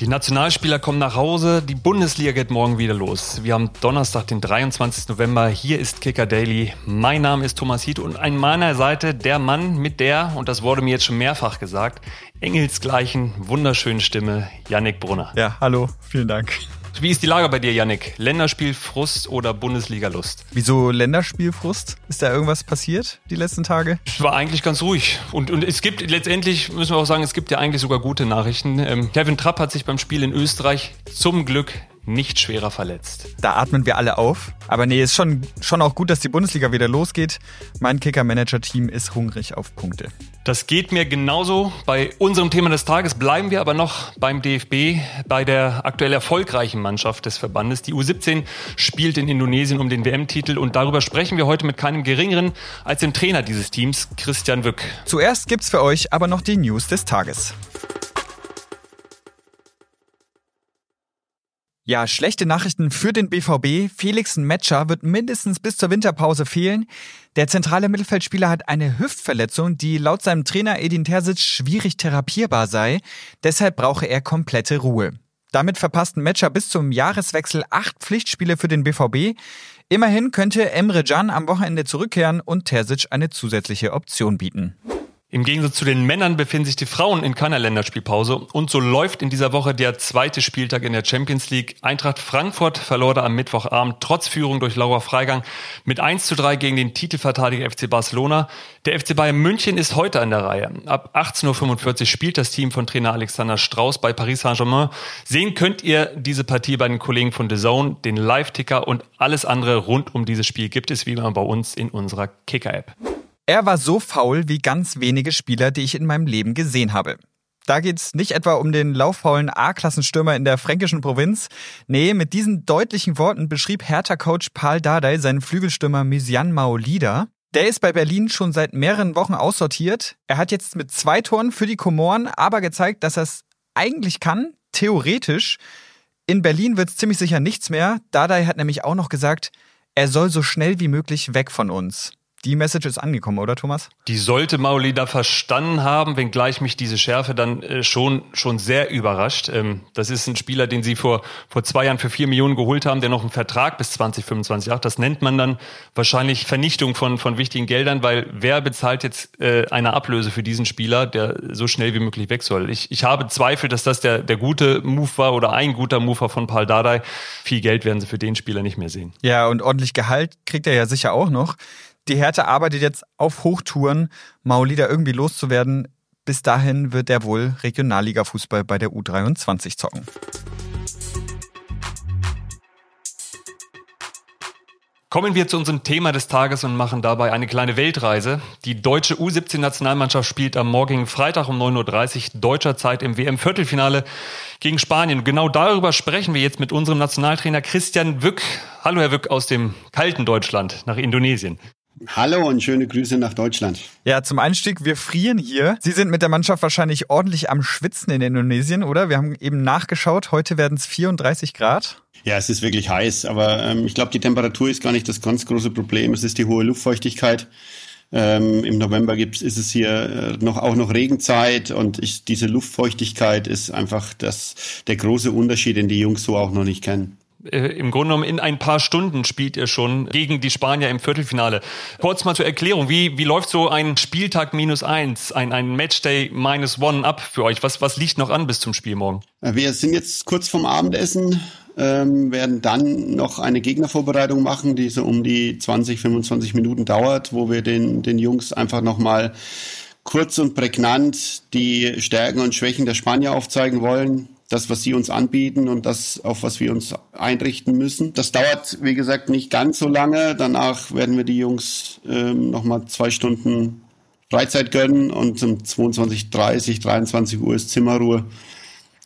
Die Nationalspieler kommen nach Hause, die Bundesliga geht morgen wieder los. Wir haben Donnerstag, den 23. November. Hier ist Kicker Daily. Mein Name ist Thomas Hiet und an meiner Seite der Mann mit der, und das wurde mir jetzt schon mehrfach gesagt, engelsgleichen, wunderschönen Stimme, Yannick Brunner. Ja, hallo, vielen Dank. Wie ist die Lage bei dir, Yannick? Länderspielfrust oder Bundesliga-Lust? Wieso Länderspielfrust? Ist da irgendwas passiert die letzten Tage? Es war eigentlich ganz ruhig. Und, und es gibt letztendlich, müssen wir auch sagen, es gibt ja eigentlich sogar gute Nachrichten. Ähm, Kevin Trapp hat sich beim Spiel in Österreich zum Glück nicht schwerer verletzt. Da atmen wir alle auf. Aber nee, ist schon, schon auch gut, dass die Bundesliga wieder losgeht. Mein Kicker-Manager-Team ist hungrig auf Punkte. Das geht mir genauso. Bei unserem Thema des Tages bleiben wir aber noch beim DFB, bei der aktuell erfolgreichen Mannschaft des Verbandes. Die U17 spielt in Indonesien um den WM-Titel und darüber sprechen wir heute mit keinem geringeren als dem Trainer dieses Teams, Christian Wück. Zuerst gibt's für euch aber noch die News des Tages. Ja, schlechte Nachrichten für den BVB. Felix Metscher wird mindestens bis zur Winterpause fehlen. Der zentrale Mittelfeldspieler hat eine Hüftverletzung, die laut seinem Trainer Edin Terzic schwierig therapierbar sei. Deshalb brauche er komplette Ruhe. Damit verpassten Metscher bis zum Jahreswechsel acht Pflichtspiele für den BVB. Immerhin könnte Emre Can am Wochenende zurückkehren und Terzic eine zusätzliche Option bieten. Im Gegensatz zu den Männern befinden sich die Frauen in keiner Länderspielpause und so läuft in dieser Woche der zweite Spieltag in der Champions League. Eintracht Frankfurt verlor da am Mittwochabend trotz Führung durch Laura Freigang mit 1 zu 3 gegen den Titelverteidiger FC Barcelona. Der FC Bayern München ist heute an der Reihe. Ab 18.45 Uhr spielt das Team von Trainer Alexander Strauß bei Paris Saint-Germain. Sehen könnt ihr diese Partie bei den Kollegen von The Zone, den Live-Ticker und alles andere rund um dieses Spiel gibt es wie immer bei uns in unserer Kicker-App. Er war so faul wie ganz wenige Spieler, die ich in meinem Leben gesehen habe. Da geht's nicht etwa um den lauffaulen A-Klassenstürmer in der fränkischen Provinz. Nee, mit diesen deutlichen Worten beschrieb Hertha-Coach Paul Dardai seinen Flügelstürmer Mysian Maolida. Der ist bei Berlin schon seit mehreren Wochen aussortiert. Er hat jetzt mit zwei Toren für die Komoren aber gezeigt, dass er es eigentlich kann, theoretisch. In Berlin wird's ziemlich sicher nichts mehr. Dardai hat nämlich auch noch gesagt, er soll so schnell wie möglich weg von uns. Die Message ist angekommen, oder Thomas? Die sollte Maulida verstanden haben, wenngleich mich diese Schärfe dann äh, schon, schon sehr überrascht. Ähm, das ist ein Spieler, den sie vor, vor zwei Jahren für vier Millionen geholt haben, der noch einen Vertrag bis 2025 hat. Das nennt man dann wahrscheinlich Vernichtung von, von wichtigen Geldern, weil wer bezahlt jetzt äh, eine Ablöse für diesen Spieler, der so schnell wie möglich weg soll? Ich, ich habe Zweifel, dass das der, der gute Move war oder ein guter Move war von Paul Dardai. Viel Geld werden sie für den Spieler nicht mehr sehen. Ja, und ordentlich Gehalt kriegt er ja sicher auch noch. Die Hertha arbeitet jetzt auf Hochtouren, Maulida irgendwie loszuwerden. Bis dahin wird er wohl Regionalliga-Fußball bei der U23 zocken. Kommen wir zu unserem Thema des Tages und machen dabei eine kleine Weltreise. Die deutsche U17-Nationalmannschaft spielt am morgigen Freitag um 9.30 Uhr deutscher Zeit im WM-Viertelfinale gegen Spanien. Genau darüber sprechen wir jetzt mit unserem Nationaltrainer Christian Wück. Hallo Herr Wück aus dem kalten Deutschland nach Indonesien. Hallo und schöne Grüße nach Deutschland. Ja, zum Einstieg, wir frieren hier. Sie sind mit der Mannschaft wahrscheinlich ordentlich am Schwitzen in Indonesien, oder? Wir haben eben nachgeschaut, heute werden es 34 Grad. Ja, es ist wirklich heiß, aber ähm, ich glaube, die Temperatur ist gar nicht das ganz große Problem. Es ist die hohe Luftfeuchtigkeit. Ähm, Im November gibt's, ist es hier äh, noch, auch noch Regenzeit und ich, diese Luftfeuchtigkeit ist einfach das, der große Unterschied, den die Jungs so auch noch nicht kennen äh, im Grunde genommen in ein paar Stunden spielt ihr schon gegen die Spanier im Viertelfinale. Kurz mal zur Erklärung, wie, wie läuft so ein Spieltag minus eins, ein, ein Matchday minus one ab für euch? Was, was liegt noch an bis zum Spiel morgen? Wir sind jetzt kurz vorm Abendessen, ähm, werden dann noch eine Gegnervorbereitung machen, die so um die 20, 25 Minuten dauert, wo wir den, den Jungs einfach nochmal kurz und prägnant die Stärken und Schwächen der Spanier aufzeigen wollen das, was sie uns anbieten und das, auf was wir uns einrichten müssen. Das dauert, wie gesagt, nicht ganz so lange. Danach werden wir die Jungs ähm, nochmal zwei Stunden Freizeit gönnen und um 22.30, 23 Uhr ist Zimmerruhe.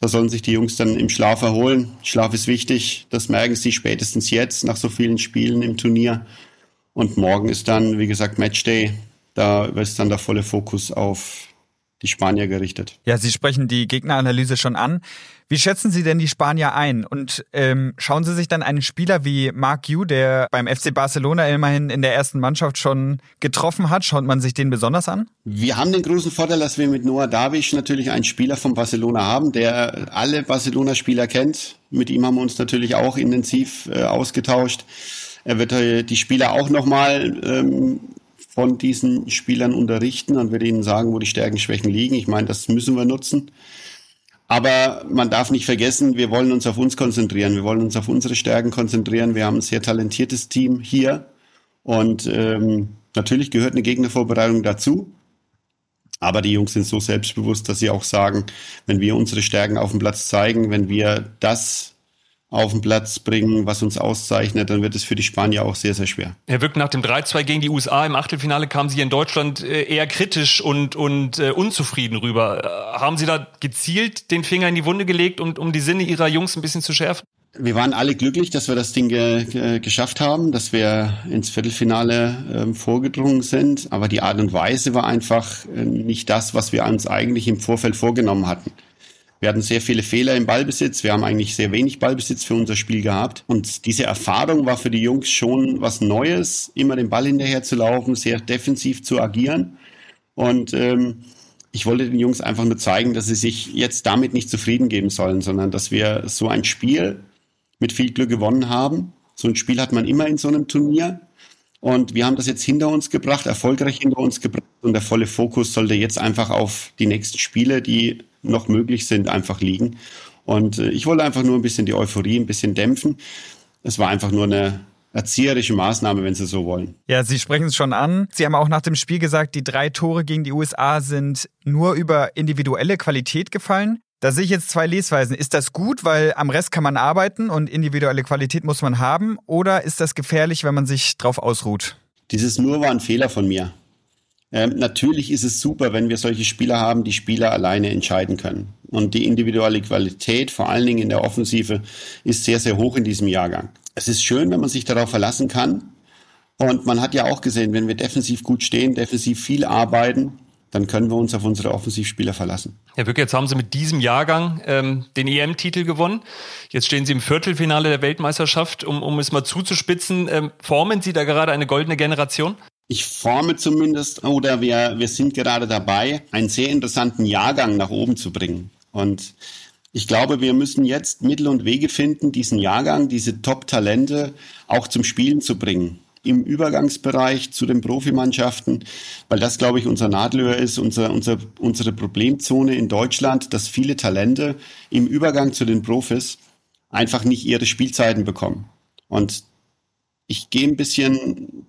Da sollen sich die Jungs dann im Schlaf erholen. Schlaf ist wichtig. Das merken sie spätestens jetzt nach so vielen Spielen im Turnier. Und morgen ist dann, wie gesagt, Matchday. Da ist dann der volle Fokus auf die Spanier gerichtet. Ja, Sie sprechen die Gegneranalyse schon an. Wie schätzen Sie denn die Spanier ein? Und ähm, schauen Sie sich dann einen Spieler wie Mark Yu, der beim FC Barcelona immerhin in der ersten Mannschaft schon getroffen hat, schaut man sich den besonders an? Wir haben den großen Vorteil, dass wir mit Noah Davisch natürlich einen Spieler von Barcelona haben, der alle Barcelona-Spieler kennt. Mit ihm haben wir uns natürlich auch intensiv äh, ausgetauscht. Er wird äh, die Spieler auch nochmal ähm, von diesen Spielern unterrichten und wird ihnen sagen, wo die Stärken, Schwächen liegen. Ich meine, das müssen wir nutzen. Aber man darf nicht vergessen, wir wollen uns auf uns konzentrieren. Wir wollen uns auf unsere Stärken konzentrieren. Wir haben ein sehr talentiertes Team hier. Und ähm, natürlich gehört eine Gegnervorbereitung dazu. Aber die Jungs sind so selbstbewusst, dass sie auch sagen, wenn wir unsere Stärken auf dem Platz zeigen, wenn wir das auf den Platz bringen, was uns auszeichnet, dann wird es für die Spanier auch sehr, sehr schwer. Herr Wirk, nach dem 3-2 gegen die USA im Achtelfinale kamen Sie in Deutschland äh, eher kritisch und, und äh, unzufrieden rüber. Äh, haben Sie da gezielt den Finger in die Wunde gelegt, um, um die Sinne Ihrer Jungs ein bisschen zu schärfen? Wir waren alle glücklich, dass wir das Ding ge geschafft haben, dass wir ins Viertelfinale äh, vorgedrungen sind. Aber die Art und Weise war einfach äh, nicht das, was wir uns eigentlich im Vorfeld vorgenommen hatten. Wir hatten sehr viele Fehler im Ballbesitz. Wir haben eigentlich sehr wenig Ballbesitz für unser Spiel gehabt. Und diese Erfahrung war für die Jungs schon was Neues, immer den Ball hinterher zu laufen, sehr defensiv zu agieren. Und ähm, ich wollte den Jungs einfach nur zeigen, dass sie sich jetzt damit nicht zufrieden geben sollen, sondern dass wir so ein Spiel mit viel Glück gewonnen haben. So ein Spiel hat man immer in so einem Turnier. Und wir haben das jetzt hinter uns gebracht, erfolgreich hinter uns gebracht. Und der volle Fokus sollte jetzt einfach auf die nächsten Spiele, die noch möglich sind, einfach liegen. Und äh, ich wollte einfach nur ein bisschen die Euphorie ein bisschen dämpfen. Es war einfach nur eine erzieherische Maßnahme, wenn Sie so wollen. Ja, Sie sprechen es schon an. Sie haben auch nach dem Spiel gesagt, die drei Tore gegen die USA sind nur über individuelle Qualität gefallen. Da sehe ich jetzt zwei Lesweisen. Ist das gut, weil am Rest kann man arbeiten und individuelle Qualität muss man haben? Oder ist das gefährlich, wenn man sich drauf ausruht? Dieses nur war ein Fehler von mir. Ähm, natürlich ist es super, wenn wir solche Spieler haben, die Spieler alleine entscheiden können. Und die individuelle Qualität, vor allen Dingen in der Offensive, ist sehr, sehr hoch in diesem Jahrgang. Es ist schön, wenn man sich darauf verlassen kann. Und man hat ja auch gesehen, wenn wir defensiv gut stehen, defensiv viel arbeiten, dann können wir uns auf unsere Offensivspieler verlassen. Herr Wücke, jetzt haben Sie mit diesem Jahrgang ähm, den EM-Titel gewonnen. Jetzt stehen Sie im Viertelfinale der Weltmeisterschaft. Um, um es mal zuzuspitzen, ähm, formen Sie da gerade eine goldene Generation? Ich forme zumindest, oder wir, wir sind gerade dabei, einen sehr interessanten Jahrgang nach oben zu bringen. Und ich glaube, wir müssen jetzt Mittel und Wege finden, diesen Jahrgang, diese Top-Talente auch zum Spielen zu bringen. Im Übergangsbereich zu den Profimannschaften, weil das, glaube ich, unser Nadelöhr ist, unser, unser, unsere Problemzone in Deutschland, dass viele Talente im Übergang zu den Profis einfach nicht ihre Spielzeiten bekommen. Und ich gehe ein bisschen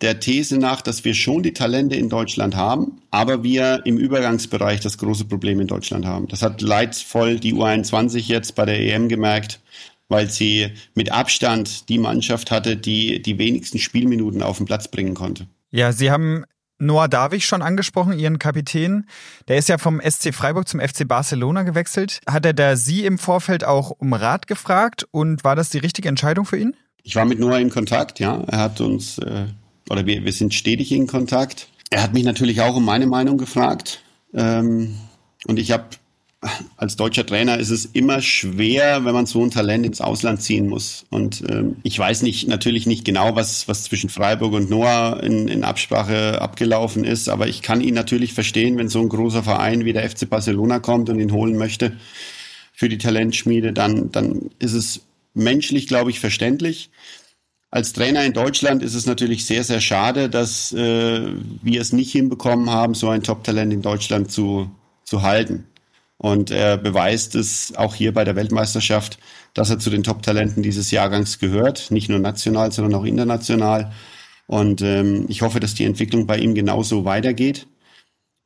der These nach, dass wir schon die Talente in Deutschland haben, aber wir im Übergangsbereich das große Problem in Deutschland haben. Das hat leidvoll die U21 jetzt bei der EM gemerkt, weil sie mit Abstand die Mannschaft hatte, die die wenigsten Spielminuten auf den Platz bringen konnte. Ja, Sie haben Noah Davich schon angesprochen, Ihren Kapitän. Der ist ja vom SC Freiburg zum FC Barcelona gewechselt. Hat er da Sie im Vorfeld auch um Rat gefragt und war das die richtige Entscheidung für ihn? Ich war mit Noah in Kontakt, ja. Er hat uns äh, oder wir, wir sind stetig in Kontakt. Er hat mich natürlich auch um meine Meinung gefragt. Ähm, und ich habe als deutscher Trainer ist es immer schwer, wenn man so ein Talent ins Ausland ziehen muss. Und ähm, ich weiß nicht natürlich nicht genau, was, was zwischen Freiburg und Noah in, in Absprache abgelaufen ist, aber ich kann ihn natürlich verstehen, wenn so ein großer Verein wie der FC Barcelona kommt und ihn holen möchte für die Talentschmiede, dann, dann ist es menschlich, glaube ich, verständlich. Als Trainer in Deutschland ist es natürlich sehr, sehr schade, dass äh, wir es nicht hinbekommen haben, so ein Top-Talent in Deutschland zu, zu halten. Und er beweist es auch hier bei der Weltmeisterschaft, dass er zu den Top-Talenten dieses Jahrgangs gehört, nicht nur national, sondern auch international. Und ähm, ich hoffe, dass die Entwicklung bei ihm genauso weitergeht,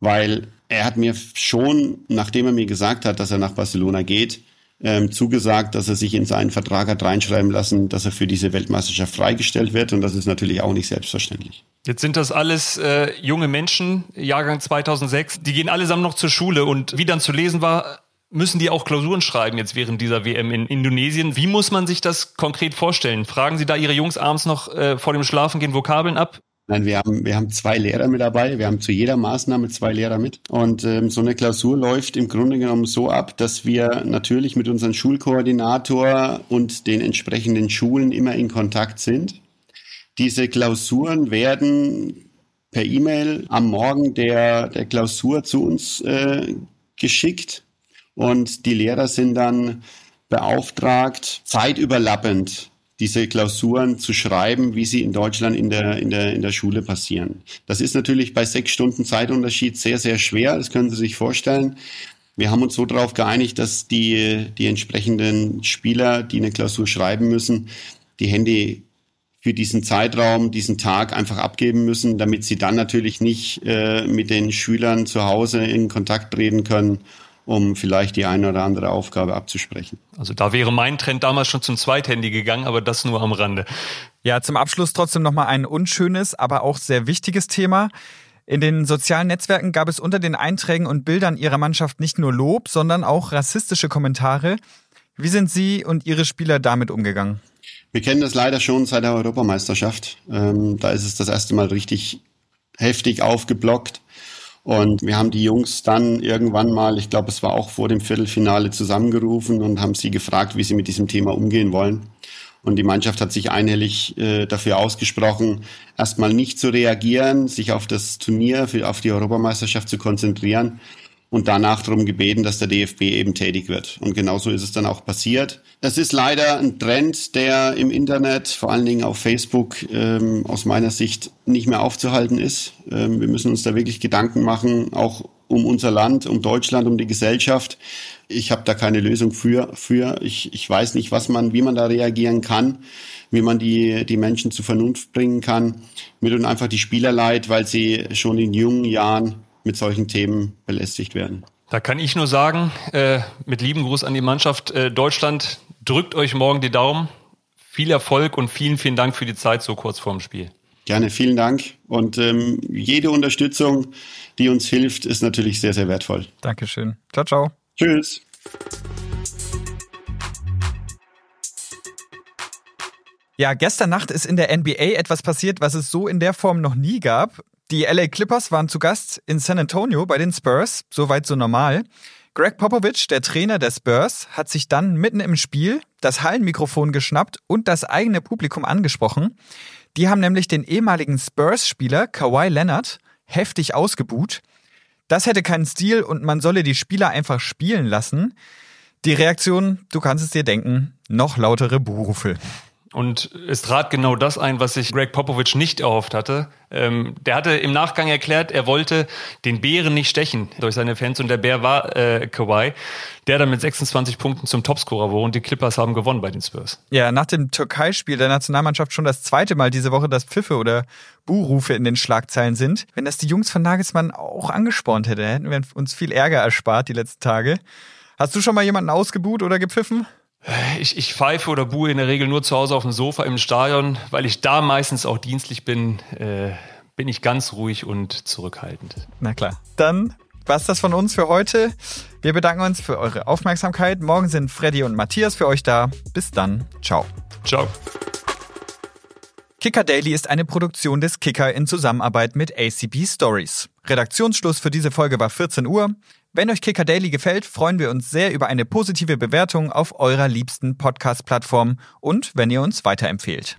weil er hat mir schon, nachdem er mir gesagt hat, dass er nach Barcelona geht, ähm, zugesagt, dass er sich in seinen Vertrag hat reinschreiben lassen, dass er für diese Weltmeisterschaft freigestellt wird. Und das ist natürlich auch nicht selbstverständlich. Jetzt sind das alles äh, junge Menschen, Jahrgang 2006. Die gehen allesamt noch zur Schule. Und wie dann zu lesen war, müssen die auch Klausuren schreiben jetzt während dieser WM in Indonesien. Wie muss man sich das konkret vorstellen? Fragen Sie da Ihre Jungs abends noch äh, vor dem Schlafengehen Vokabeln ab? Nein, wir haben, wir haben zwei Lehrer mit dabei. Wir haben zu jeder Maßnahme zwei Lehrer mit. Und ähm, so eine Klausur läuft im Grunde genommen so ab, dass wir natürlich mit unserem Schulkoordinator und den entsprechenden Schulen immer in Kontakt sind. Diese Klausuren werden per E-Mail am Morgen der, der Klausur zu uns äh, geschickt und die Lehrer sind dann beauftragt, zeitüberlappend diese Klausuren zu schreiben, wie sie in Deutschland in der, in der, in der Schule passieren. Das ist natürlich bei sechs Stunden Zeitunterschied sehr, sehr schwer. Das können Sie sich vorstellen. Wir haben uns so darauf geeinigt, dass die, die entsprechenden Spieler, die eine Klausur schreiben müssen, die Handy für diesen Zeitraum, diesen Tag einfach abgeben müssen, damit sie dann natürlich nicht äh, mit den Schülern zu Hause in Kontakt treten können, um vielleicht die eine oder andere Aufgabe abzusprechen. Also da wäre mein Trend damals schon zum Zweithandy gegangen, aber das nur am Rande. Ja, zum Abschluss trotzdem nochmal ein unschönes, aber auch sehr wichtiges Thema. In den sozialen Netzwerken gab es unter den Einträgen und Bildern ihrer Mannschaft nicht nur Lob, sondern auch rassistische Kommentare. Wie sind Sie und Ihre Spieler damit umgegangen? Wir kennen das leider schon seit der Europameisterschaft. Ähm, da ist es das erste Mal richtig heftig aufgeblockt. Und wir haben die Jungs dann irgendwann mal, ich glaube, es war auch vor dem Viertelfinale, zusammengerufen und haben sie gefragt, wie sie mit diesem Thema umgehen wollen. Und die Mannschaft hat sich einhellig äh, dafür ausgesprochen, erstmal nicht zu reagieren, sich auf das Turnier, für, auf die Europameisterschaft zu konzentrieren und danach darum gebeten, dass der DFB eben tätig wird. Und genauso ist es dann auch passiert. Es ist leider ein Trend, der im Internet, vor allen Dingen auf Facebook, ähm, aus meiner Sicht nicht mehr aufzuhalten ist. Ähm, wir müssen uns da wirklich Gedanken machen, auch um unser Land, um Deutschland, um die Gesellschaft. Ich habe da keine Lösung für. für. Ich, ich weiß nicht, was man, wie man da reagieren kann, wie man die, die Menschen zur Vernunft bringen kann. Mir tun einfach die Spieler leid, weil sie schon in jungen Jahren mit solchen Themen belästigt werden. Da kann ich nur sagen, äh, mit lieben Gruß an die Mannschaft äh, Deutschland, drückt euch morgen die Daumen. Viel Erfolg und vielen, vielen Dank für die Zeit so kurz vorm Spiel. Gerne, vielen Dank. Und ähm, jede Unterstützung, die uns hilft, ist natürlich sehr, sehr wertvoll. Dankeschön. Ciao, ciao. Tschüss. Ja, gestern Nacht ist in der NBA etwas passiert, was es so in der Form noch nie gab. Die LA Clippers waren zu Gast in San Antonio bei den Spurs, soweit so normal. Greg Popovich, der Trainer der Spurs, hat sich dann mitten im Spiel das Hallenmikrofon geschnappt und das eigene Publikum angesprochen. Die haben nämlich den ehemaligen Spurs-Spieler Kawhi Leonard heftig ausgebuht. Das hätte keinen Stil und man solle die Spieler einfach spielen lassen. Die Reaktion, du kannst es dir denken, noch lautere Buhrufe. Und es trat genau das ein, was sich Greg Popovich nicht erhofft hatte. Ähm, der hatte im Nachgang erklärt, er wollte den Bären nicht stechen durch seine Fans und der Bär war äh, Kawhi, der dann mit 26 Punkten zum Topscorer wurde und die Clippers haben gewonnen bei den Spurs. Ja, nach dem Türkei-Spiel der Nationalmannschaft schon das zweite Mal diese Woche, dass Pfiffe oder Buhrufe in den Schlagzeilen sind. Wenn das die Jungs von Nagelsmann auch angespornt hätte, hätten wir uns viel Ärger erspart die letzten Tage. Hast du schon mal jemanden ausgebuht oder gepfiffen? Ich, ich pfeife oder buhe in der Regel nur zu Hause auf dem Sofa im Stadion, weil ich da meistens auch dienstlich bin, äh, bin ich ganz ruhig und zurückhaltend. Na klar. Dann war's das von uns für heute. Wir bedanken uns für eure Aufmerksamkeit. Morgen sind Freddy und Matthias für euch da. Bis dann. Ciao. Ciao. Kicker Daily ist eine Produktion des Kicker in Zusammenarbeit mit ACB Stories. Redaktionsschluss für diese Folge war 14 Uhr. Wenn euch Kicker Daily gefällt, freuen wir uns sehr über eine positive Bewertung auf eurer liebsten Podcast-Plattform und wenn ihr uns weiterempfehlt.